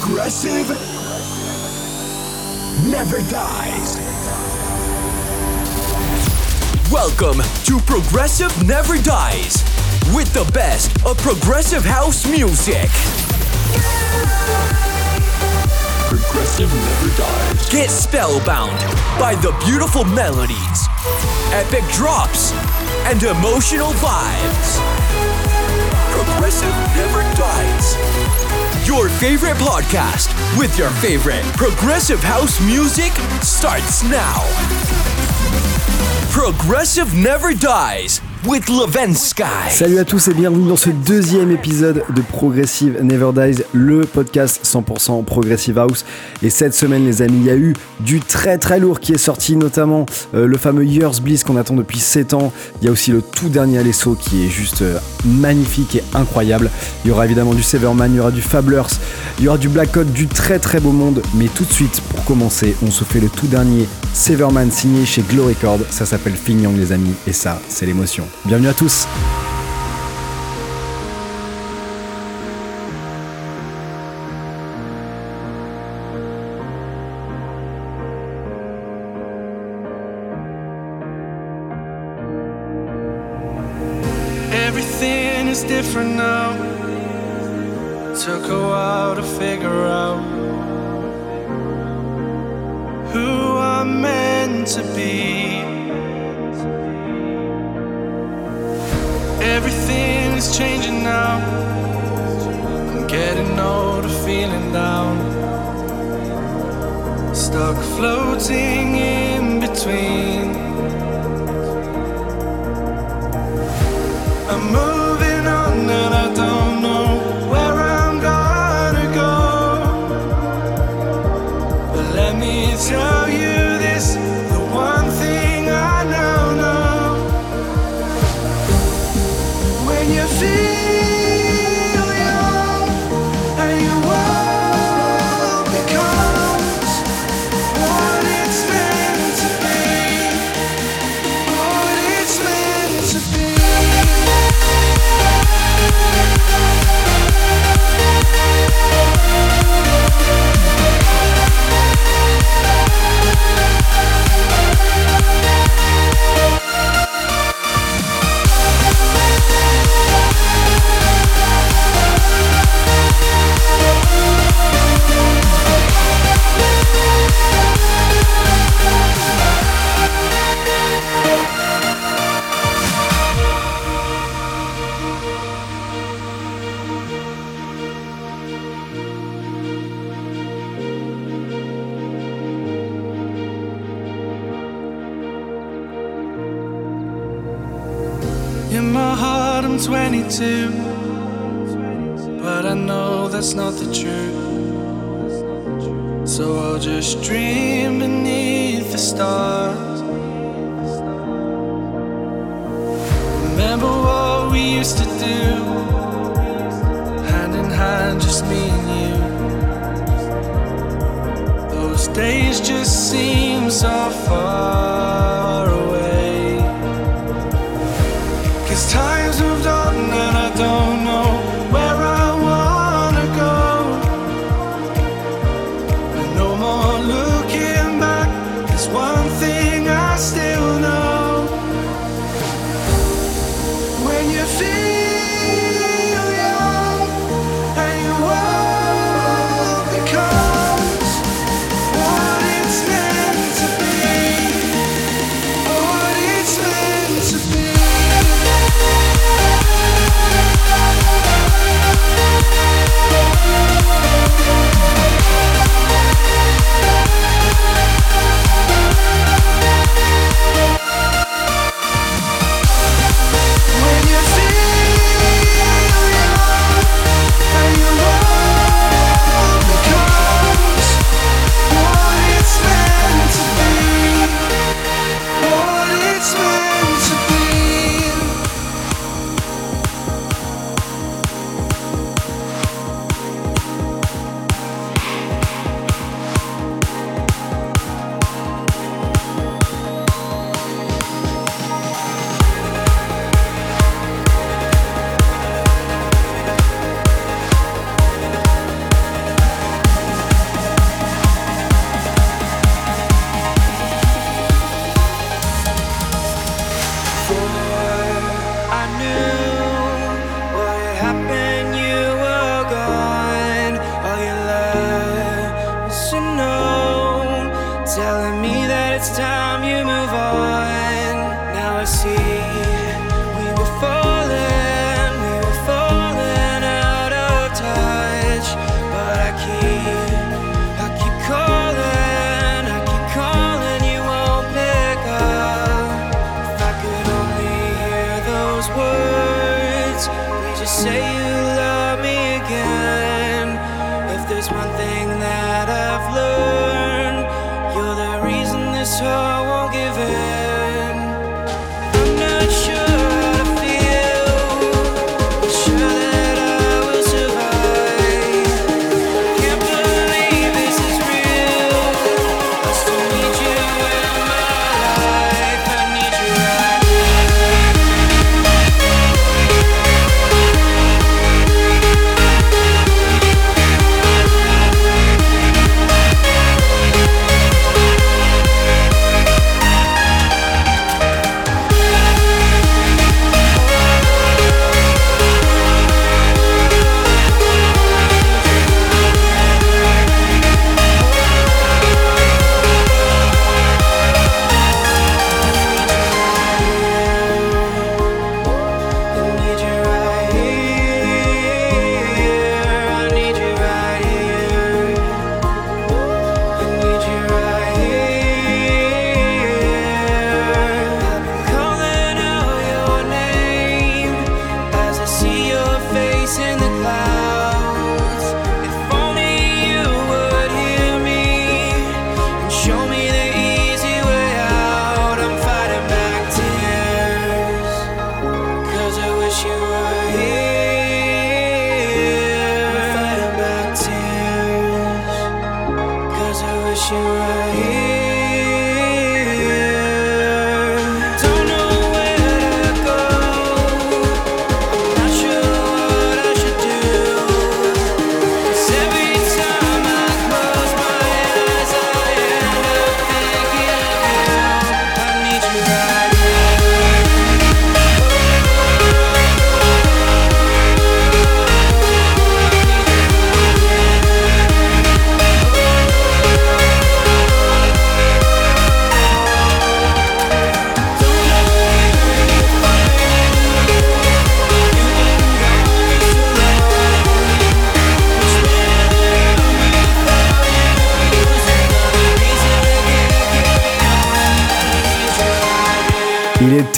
Progressive never dies. Welcome to Progressive Never Dies with the best of progressive house music. Progressive never dies. Get spellbound by the beautiful melodies, epic drops, and emotional vibes. Progressive Never Dies. Your favorite podcast with your favorite progressive house music starts now. Progressive Never Dies with Sky. Salut à tous et bienvenue dans ce deuxième épisode de Progressive Never Dies, le podcast 100% Progressive House. Et cette semaine, les amis, il y a eu du très très lourd qui est sorti, notamment euh, le fameux Years Bliss qu'on attend depuis 7 ans. Il y a aussi le tout dernier Alesso qui est juste euh, magnifique et incroyable. Il y aura évidemment du Severman, il y aura du Fablers, il y aura du Black Code, du très très beau monde. Mais tout de suite, pour commencer, on se fait le tout dernier Severman signé chez Glow Record. Ça s'appelle Fing les amis, et ça, c'est l'émotion. Bienvenue à tous say you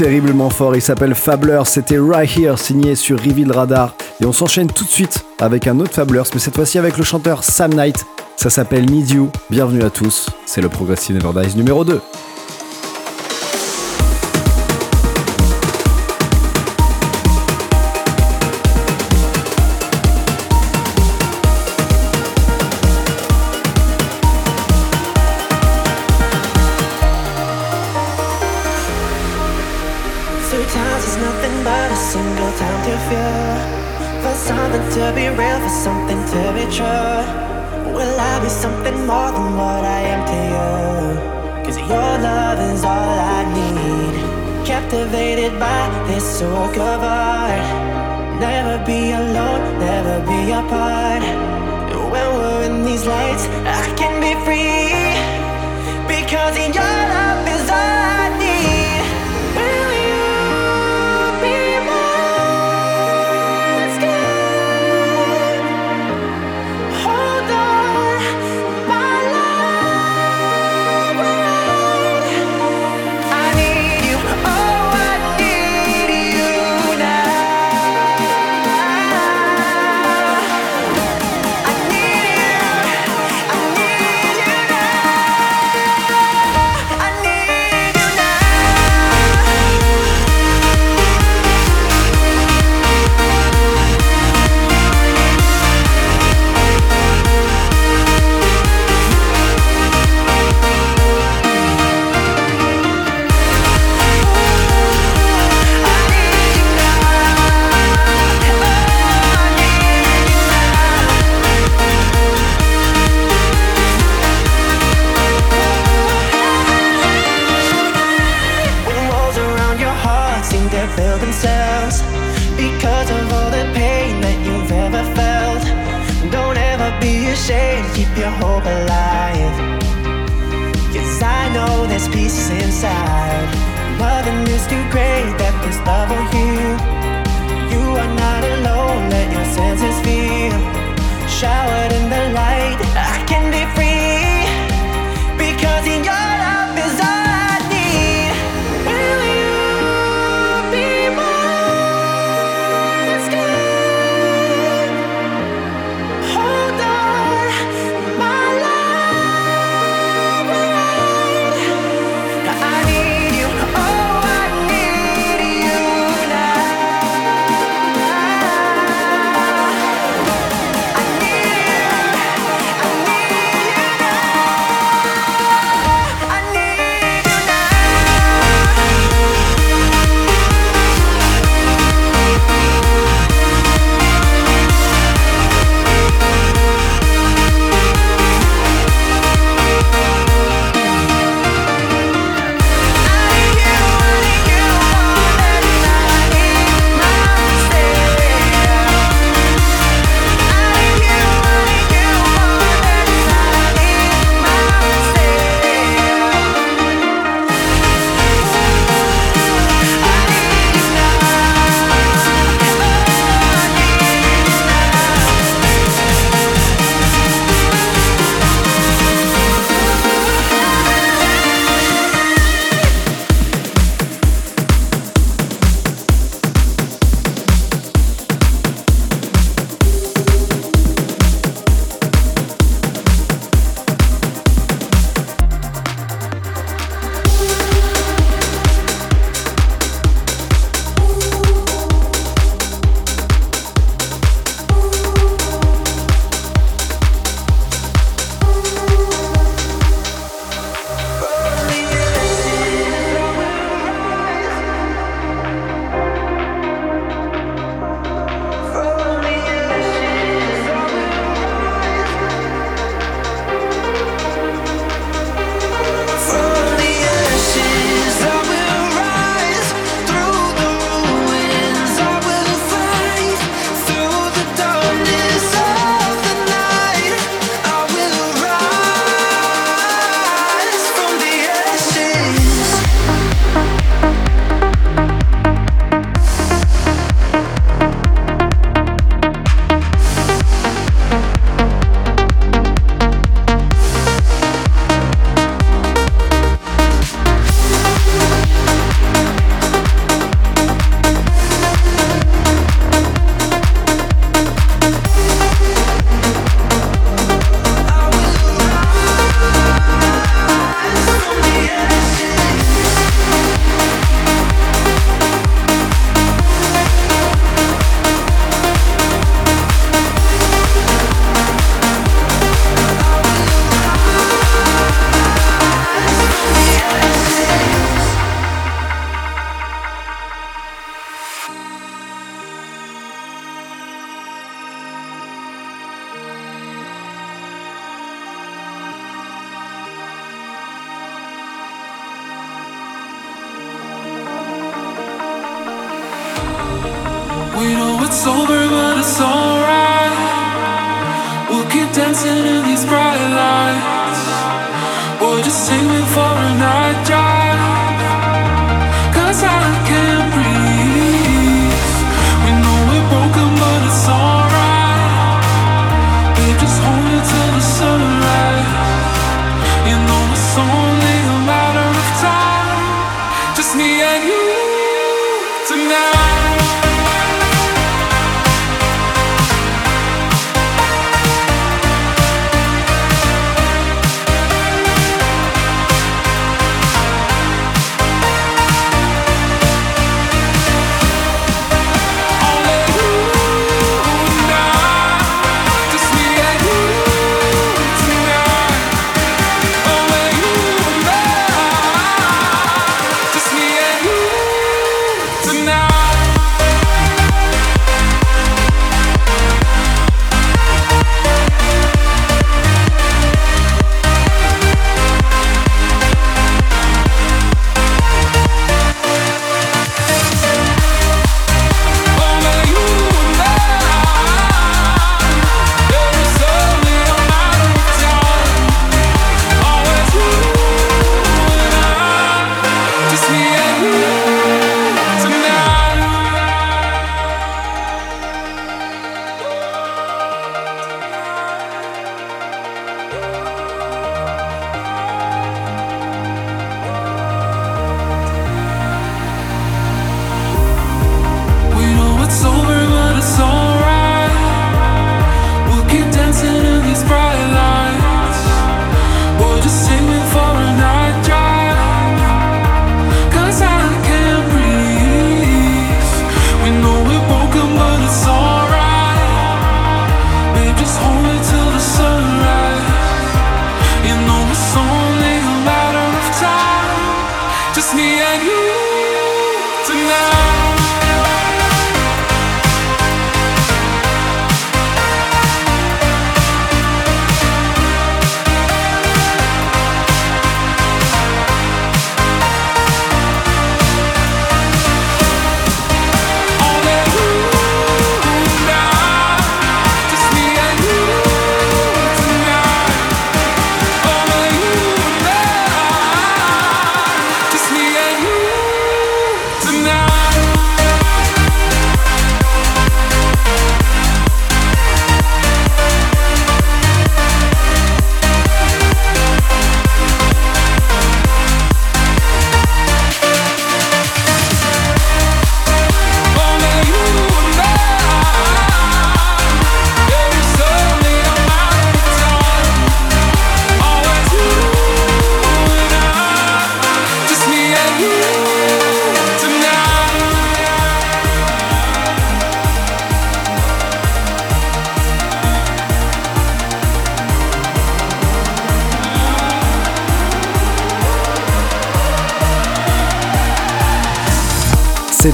terriblement fort. Il s'appelle Fablers. C'était Right Here, signé sur Reveal Radar. Et on s'enchaîne tout de suite avec un autre Fabler, mais cette fois-ci avec le chanteur Sam Knight. Ça s'appelle Need You. Bienvenue à tous. C'est le Progressive Never Dies numéro 2.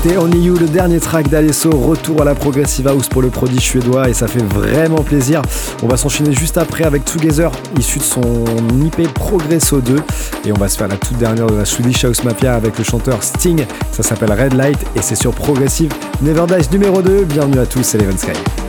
C'était Only You, le dernier track d'Alesso. Retour à la Progressive House pour le prodige suédois et ça fait vraiment plaisir. On va s'enchaîner juste après avec Together, issu de son IP Progresso 2. Et on va se faire la toute dernière de la Swedish House Mafia avec le chanteur Sting. Ça s'appelle Red Light et c'est sur Progressive Never Dies numéro 2. Bienvenue à tous, c'est Leven Sky.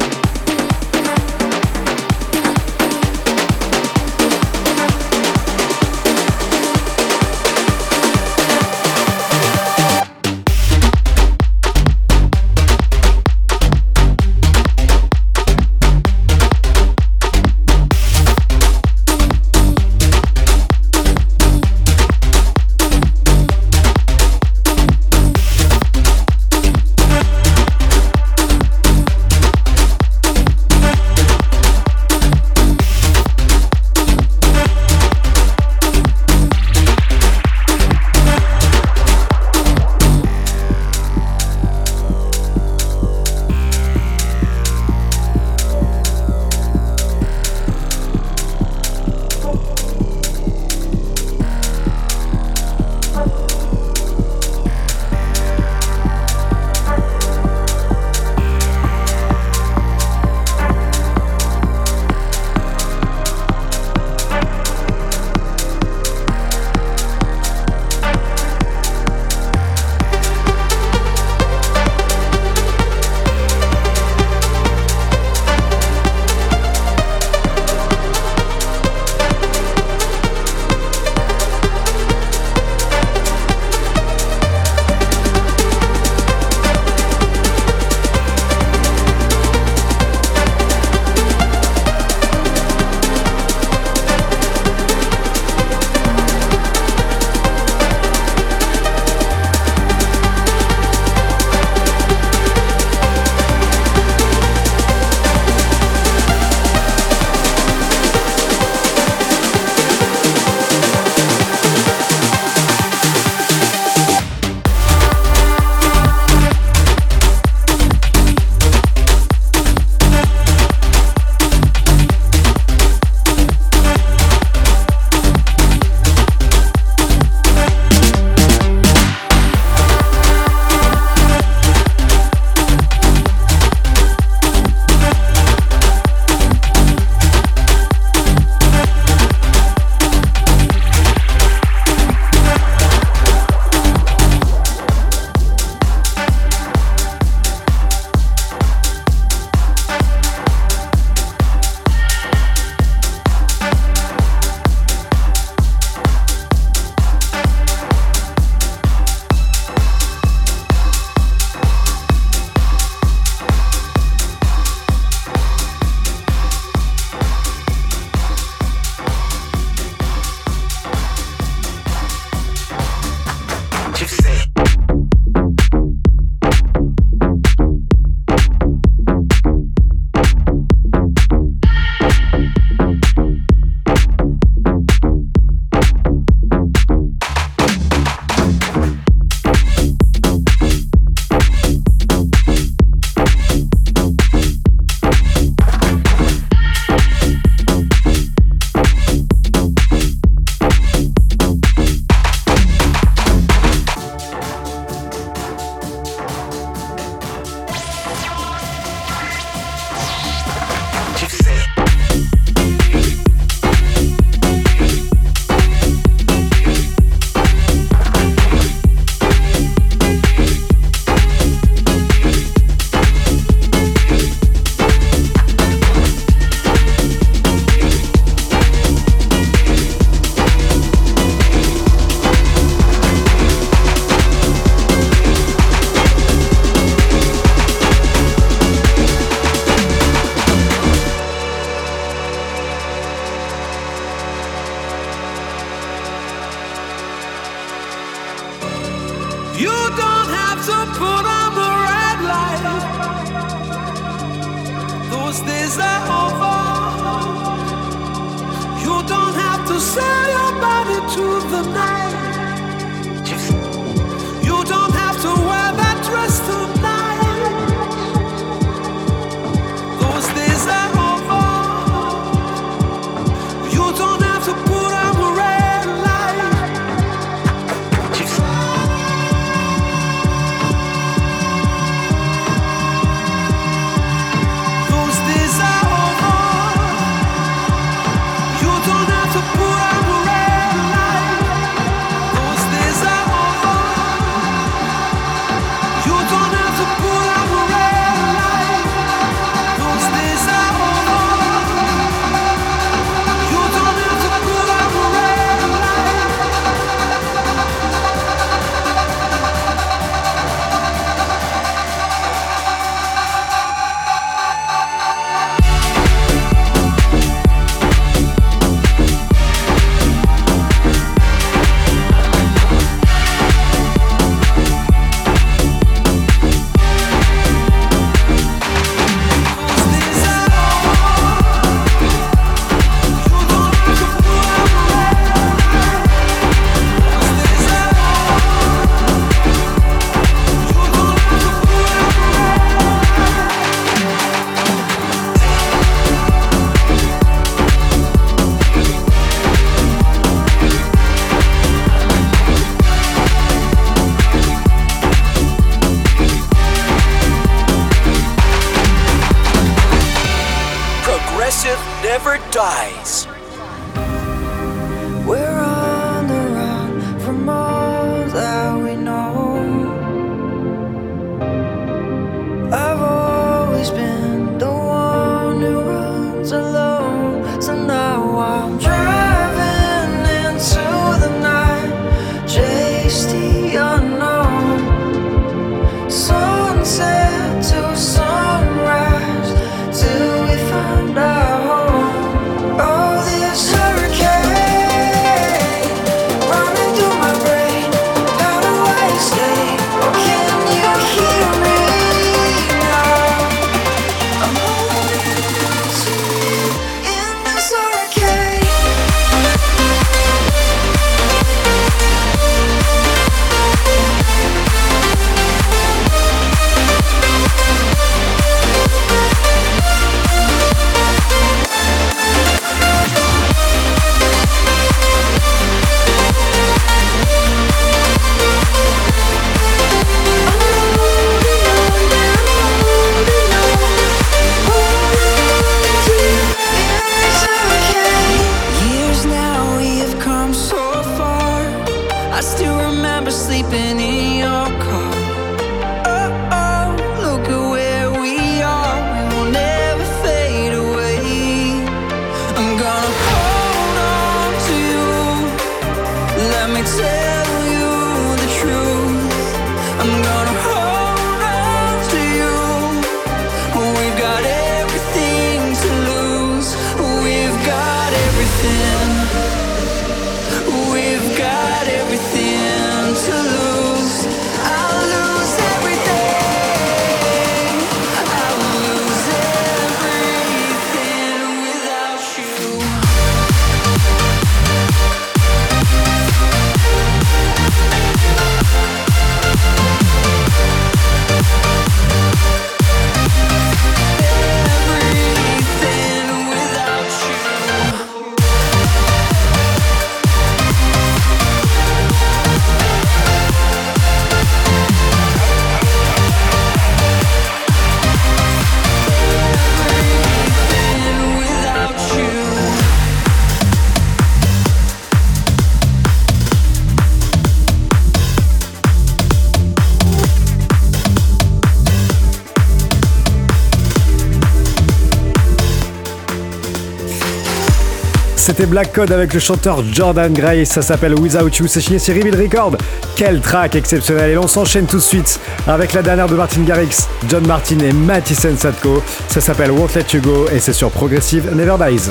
c'était Black Code avec le chanteur Jordan Gray, ça s'appelle Without You, c'est signé Cyril Record. Quel track exceptionnel. Et on s'enchaîne tout de suite avec la dernière de Martin Garrix, John Martin et Mathisen Sadko, ça s'appelle Won't Let You Go. Et c'est sur Progressive Never Dies.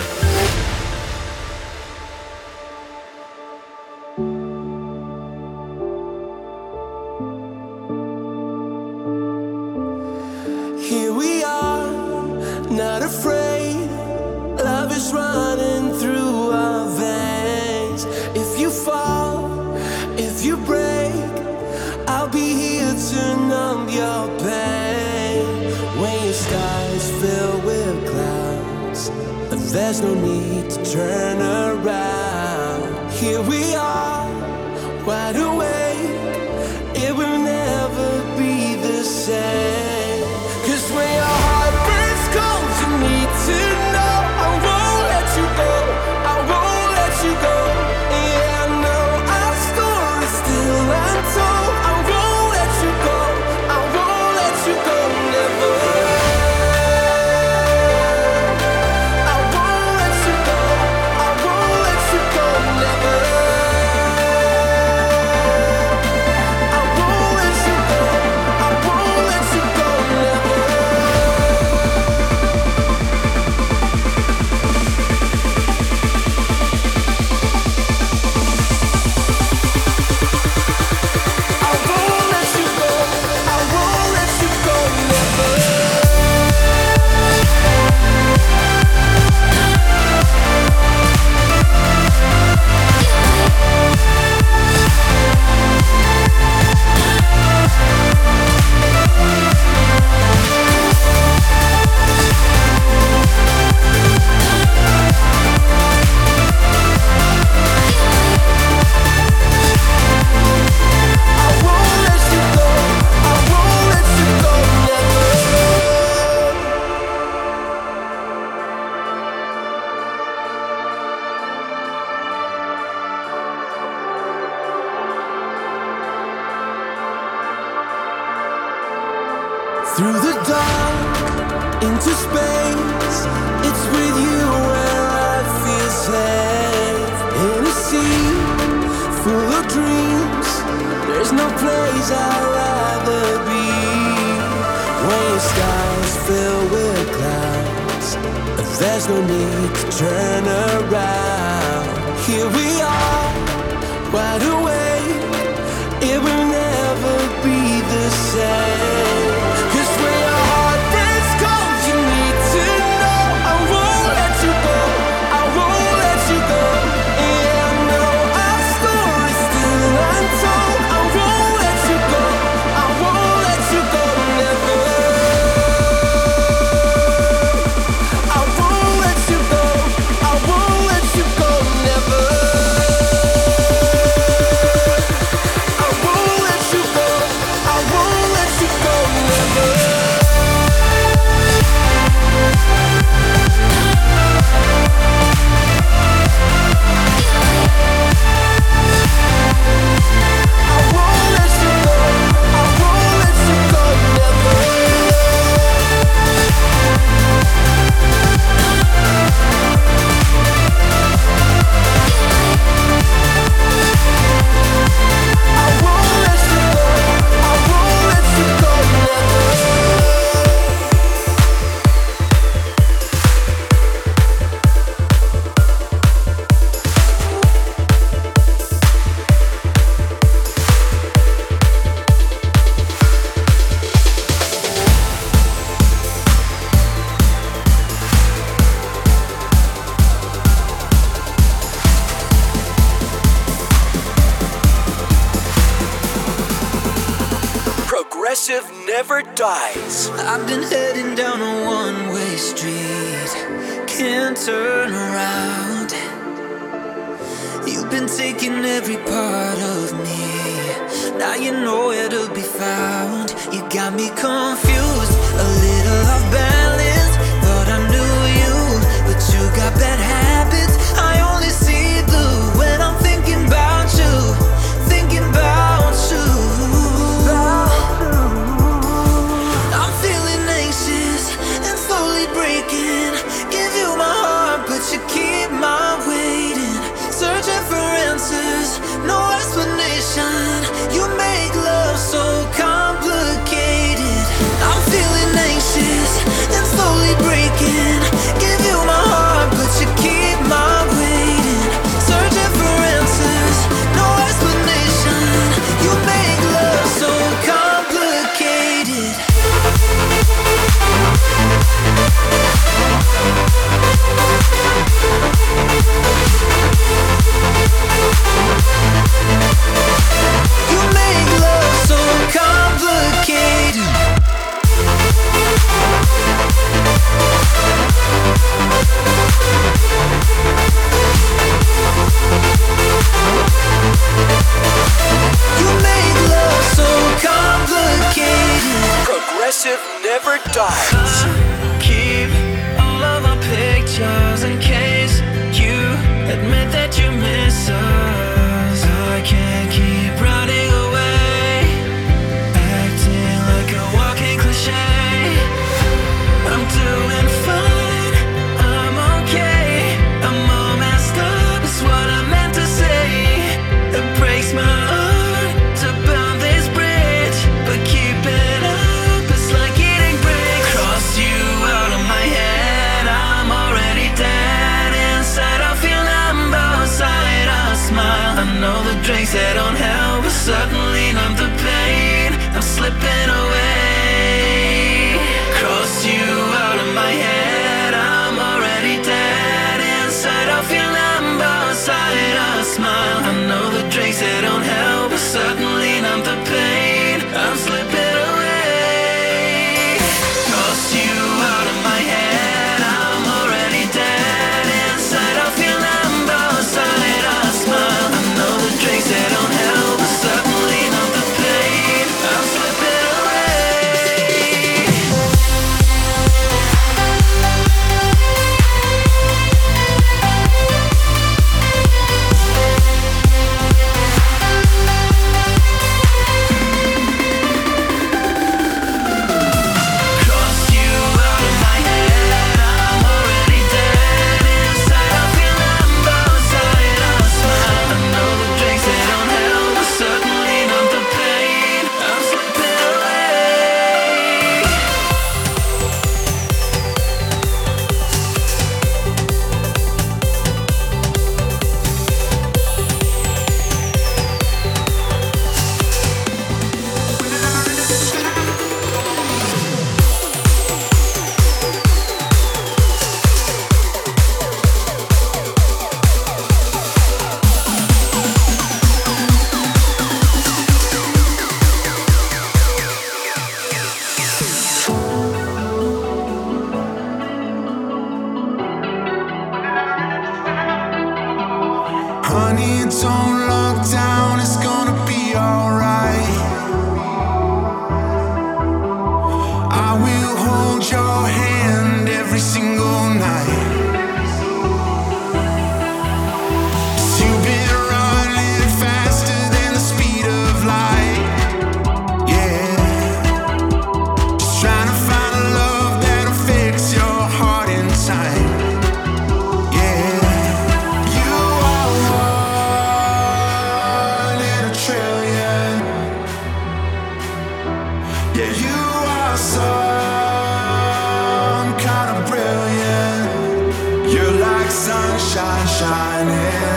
sunshine. here.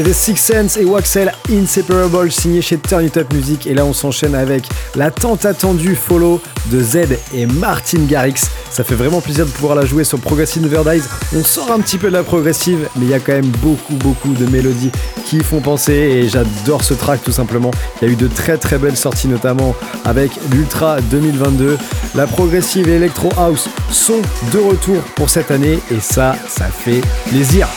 C'était Six Sense et Waxel Inseparable signé chez Turn It Up Music. Et là, on s'enchaîne avec la tant attendue follow de Z et Martin Garrix. Ça fait vraiment plaisir de pouvoir la jouer sur Progressive Neverdies. On sort un petit peu de la progressive, mais il y a quand même beaucoup, beaucoup de mélodies qui font penser. Et j'adore ce track tout simplement. Il y a eu de très, très belles sorties, notamment avec l'Ultra 2022. La progressive et Electro House sont de retour pour cette année. Et ça, ça fait plaisir.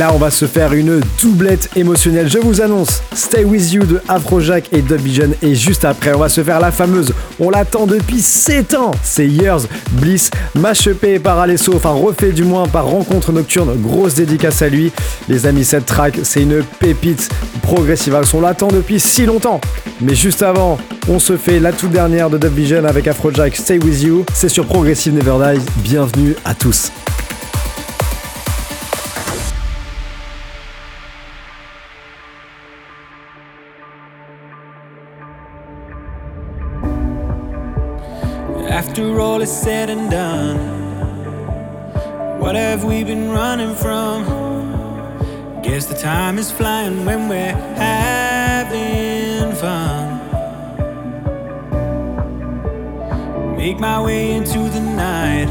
Là, on va se faire une doublette émotionnelle. Je vous annonce Stay With You de Afrojack et Dub Vision. Et juste après, on va se faire la fameuse. On l'attend depuis 7 ans. C'est Years Bliss, machepé par Alesso, enfin refait du moins par Rencontre Nocturne. Grosse dédicace à lui. Les amis, cette track, c'est une pépite progressive. On l'attend depuis si longtemps. Mais juste avant, on se fait la toute dernière de Dub Vision avec Afrojack Stay With You. C'est sur Progressive Never Die. Bienvenue à tous. All is said and done, what have we been running from? Guess the time is flying when we're having fun. Make my way into the night,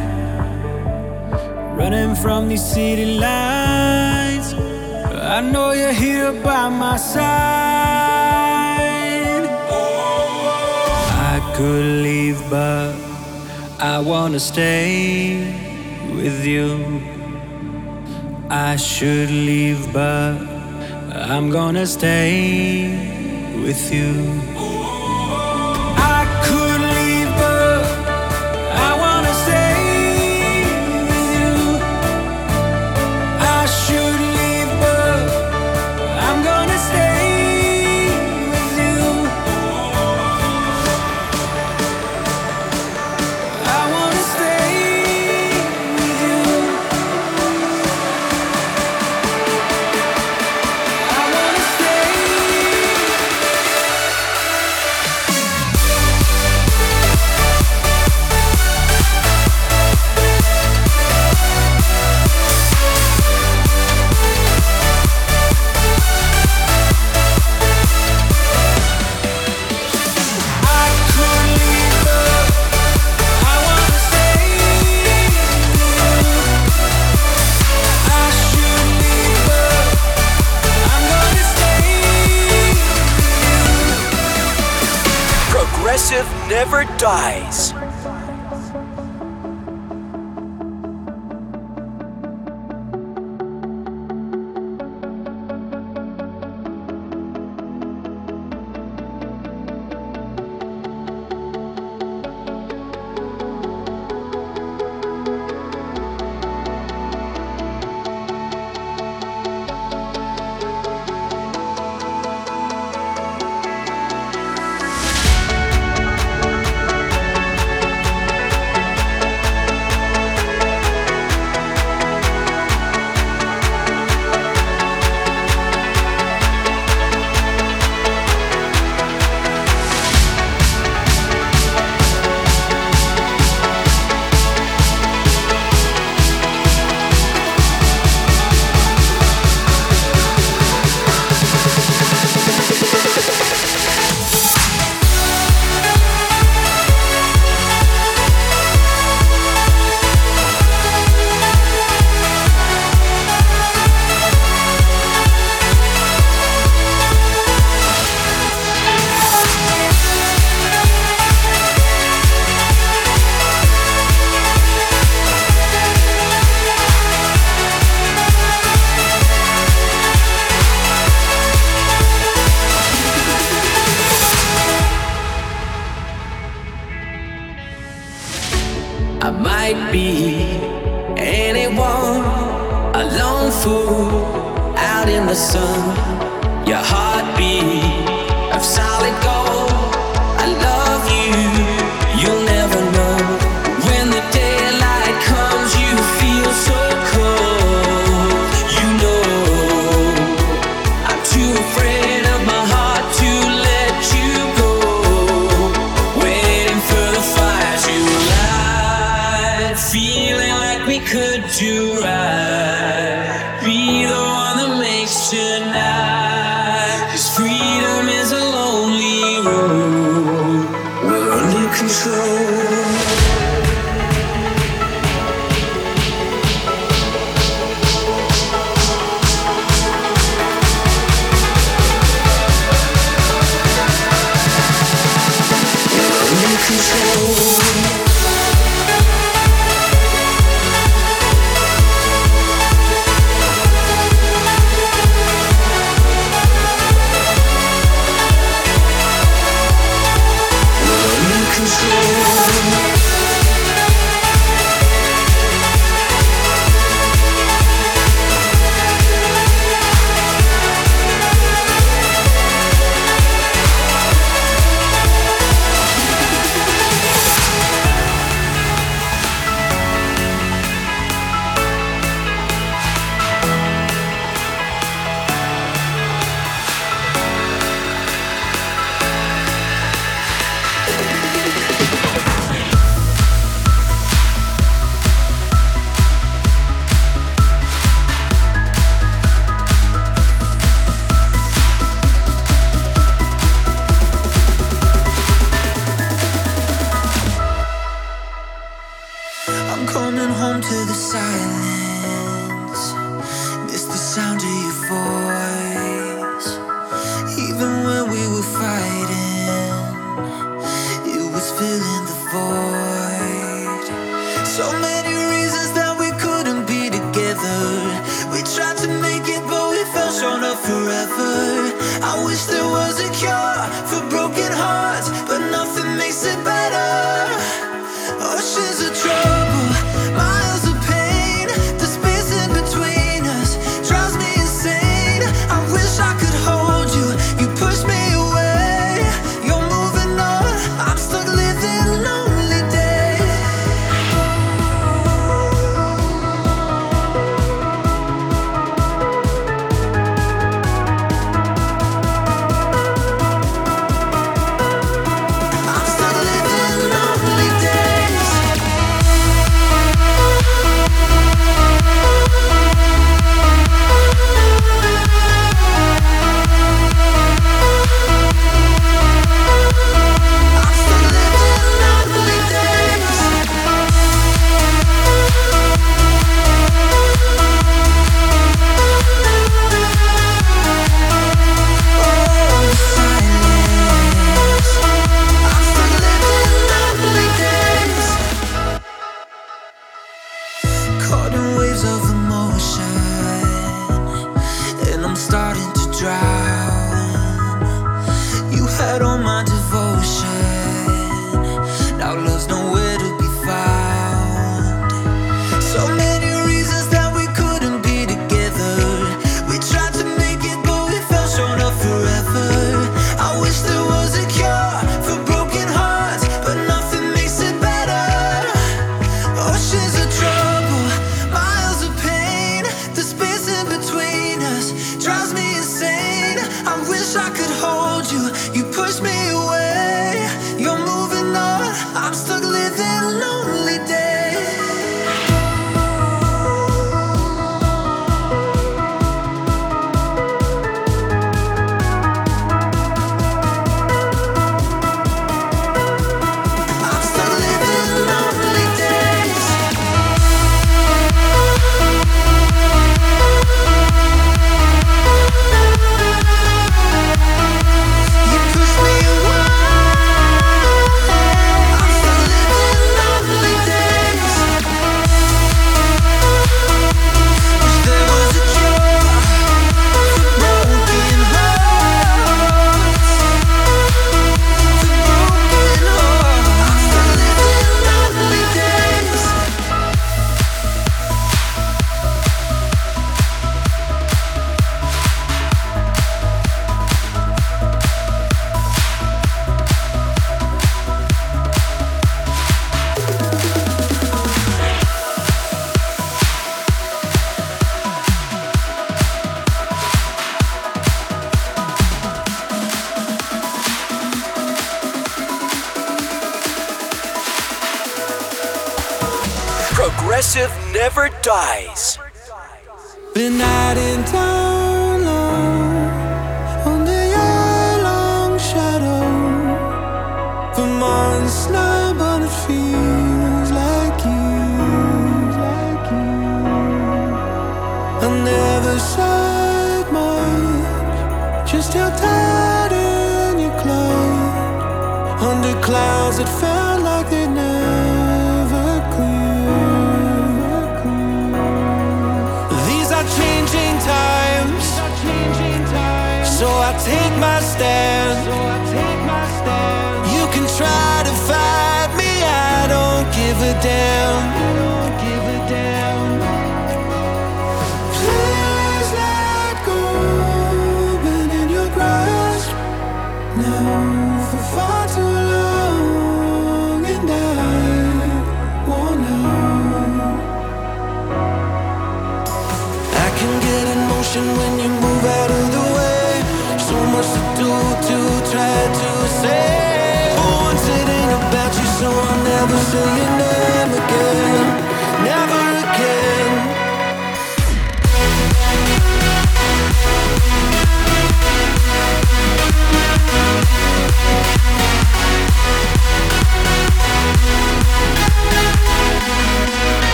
running from these city lights. I know you're here by my side. I could leave, but I wanna stay with you. I should leave, but I'm gonna stay with you.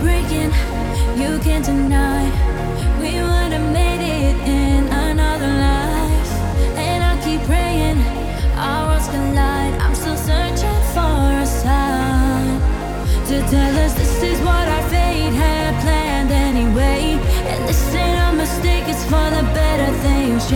breaking, you can't deny. We would have made it in another life. And I keep praying, our worlds collide. I'm still searching for a sign to tell us this is what our fate had planned anyway. And this ain't a mistake, it's for the better things.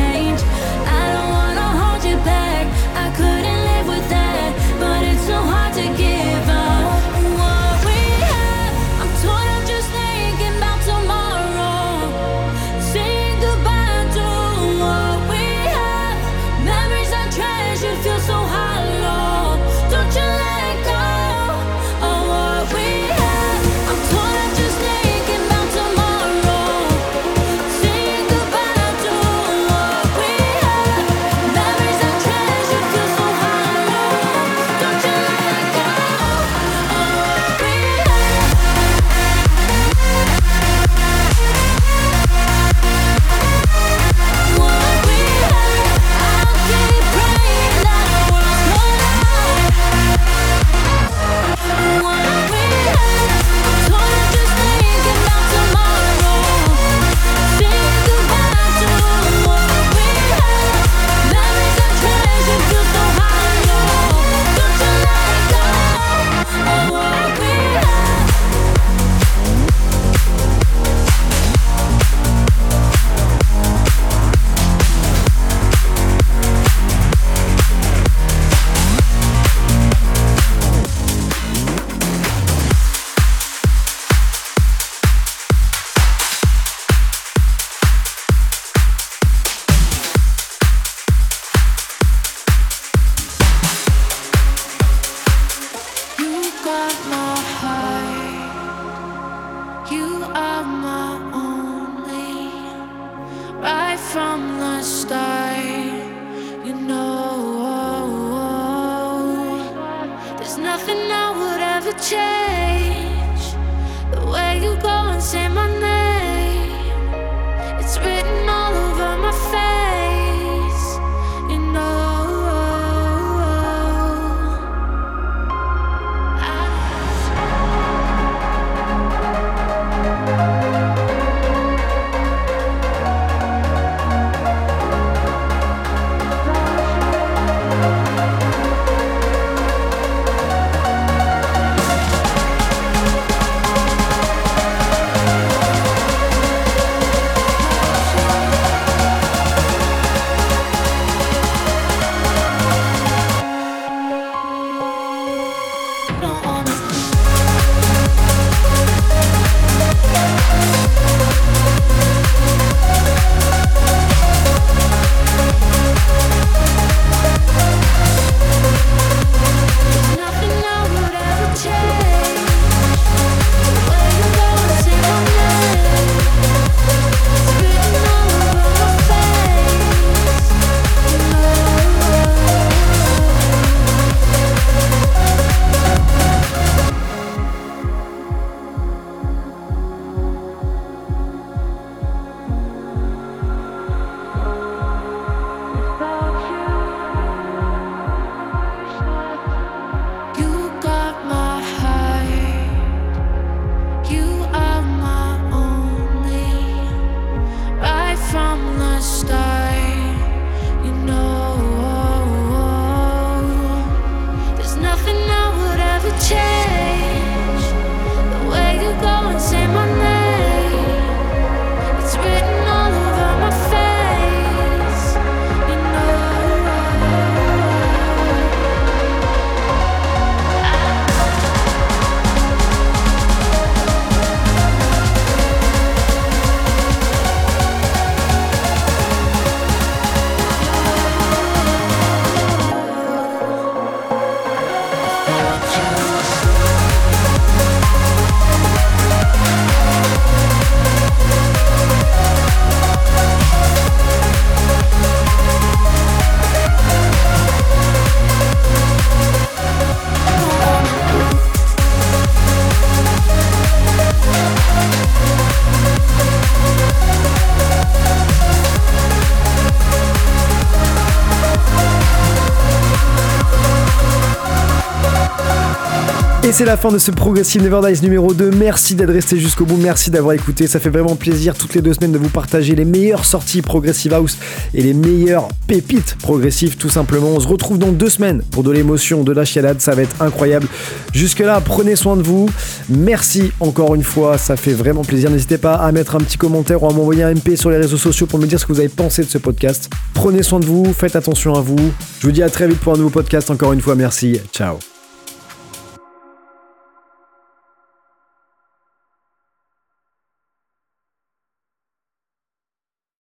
Et c'est la fin de ce Progressive Never Dies numéro 2. Merci d'être resté jusqu'au bout, merci d'avoir écouté. Ça fait vraiment plaisir toutes les deux semaines de vous partager les meilleures sorties Progressive House et les meilleures pépites progressives tout simplement. On se retrouve dans deux semaines pour de l'émotion, de la chialade, ça va être incroyable. Jusque-là, prenez soin de vous. Merci encore une fois, ça fait vraiment plaisir. N'hésitez pas à mettre un petit commentaire ou à m'envoyer un MP sur les réseaux sociaux pour me dire ce que vous avez pensé de ce podcast. Prenez soin de vous, faites attention à vous. Je vous dis à très vite pour un nouveau podcast. Encore une fois, merci. Ciao.